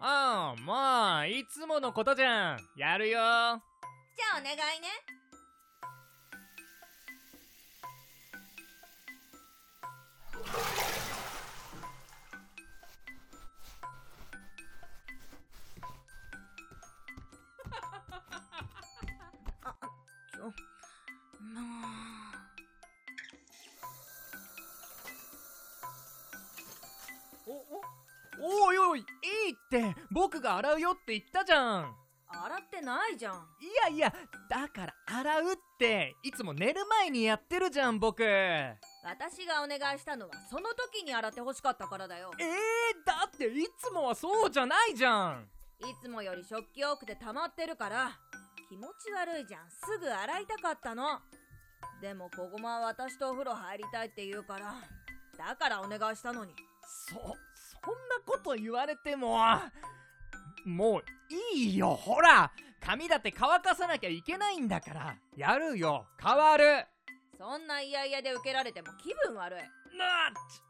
よもういつものことじゃん。やるよ。じゃあお願いね。あちょもうおおおいおいいいって。僕が洗うよって言ったじゃん。洗ってないじゃん。いやいやだから洗うっていつも寝る前にやってるじゃん僕。え私がお願いしたのはその時に洗って欲しかったからだよ。ー、だっていつもはそうじゃないじゃん。いつもより食器多くて溜まってるから気持ち悪いじゃん。すぐ洗いたかったの。でも小駒は私とお風呂入りたいって言うからだからお願いしたのに。そそんなこと言われてももういいよ。ほら髪だって乾かさなきゃいけないんだから。やるよ。変わる。そんな嫌々で受けられても気分悪い。なあち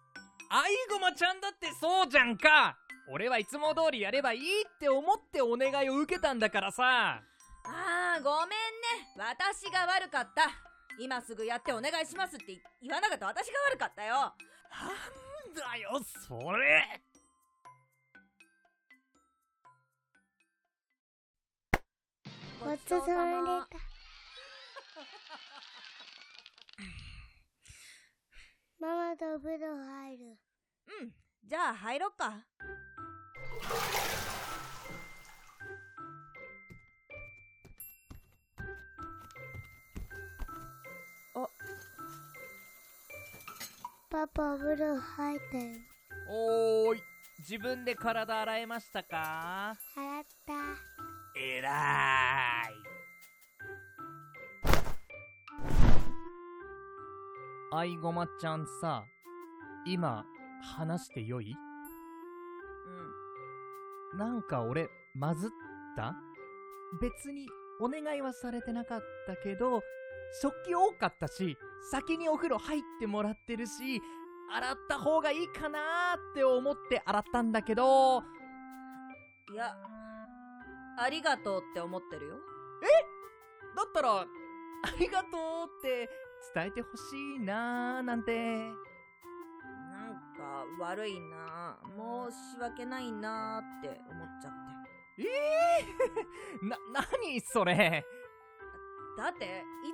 アイゴマちゃんだってそうじゃんか。俺はいつも通りやればいいって思ってお願いを受けたんだからさ。あーごめんね。私が悪かった。今すぐやってお願いしますって言わなかった。私が悪かったよだよそれごちそうさまでした。ママとお風呂入る。うんじゃあ入ろっかパパお風呂入ったよ。おーい。自分で体洗えましたか？洗った。えらーい。アイゴマちゃんさ今話してよい？うん。なんか俺まずった？別にお願いはされてなかったけど食器多かったし先にお風呂入ってもらってるし洗った方がいいかなーって思って洗ったんだけどいやありがとうって思ってるよ。だったらありがとうって伝えてほしいなーなんて。なんか悪いな申し訳ないなって思っちゃって。ええー、な、何それ？だってい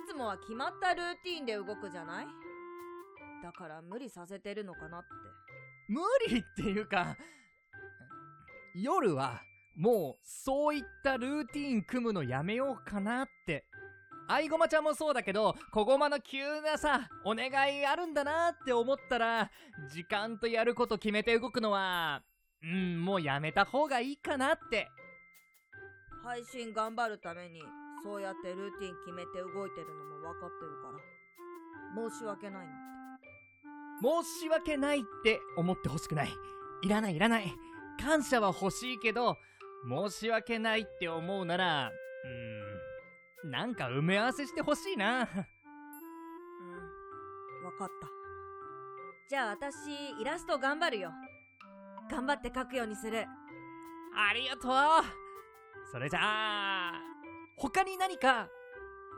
つもは決まったルーティンで動くじゃない？だから無理させてるのかなって。無理っていうか夜はもうそういったルーティン組むのやめようかなって。アイゴマちゃんもそうだけど小ゴマの急なさお願いあるんだなって思ったら時間とやること決めて動くのはうんもうやめた方がいいかなって。配信頑張るためにそうやってルーティン決めて動いてるのも分かってるから。申し訳ないなって申し訳ない。って思ってほしくない。いらないいらない。感謝は欲しいけど申し訳ないって思うならうーんなんか埋め合わせしてほしいな。うん分かった。じゃあ私イラスト頑張るよ。頑張って描くようにする。ありがとう。それじゃあ他に何か、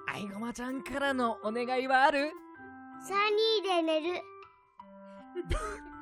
アイゴマちゃんからのお願いはある ?3 人で寝る。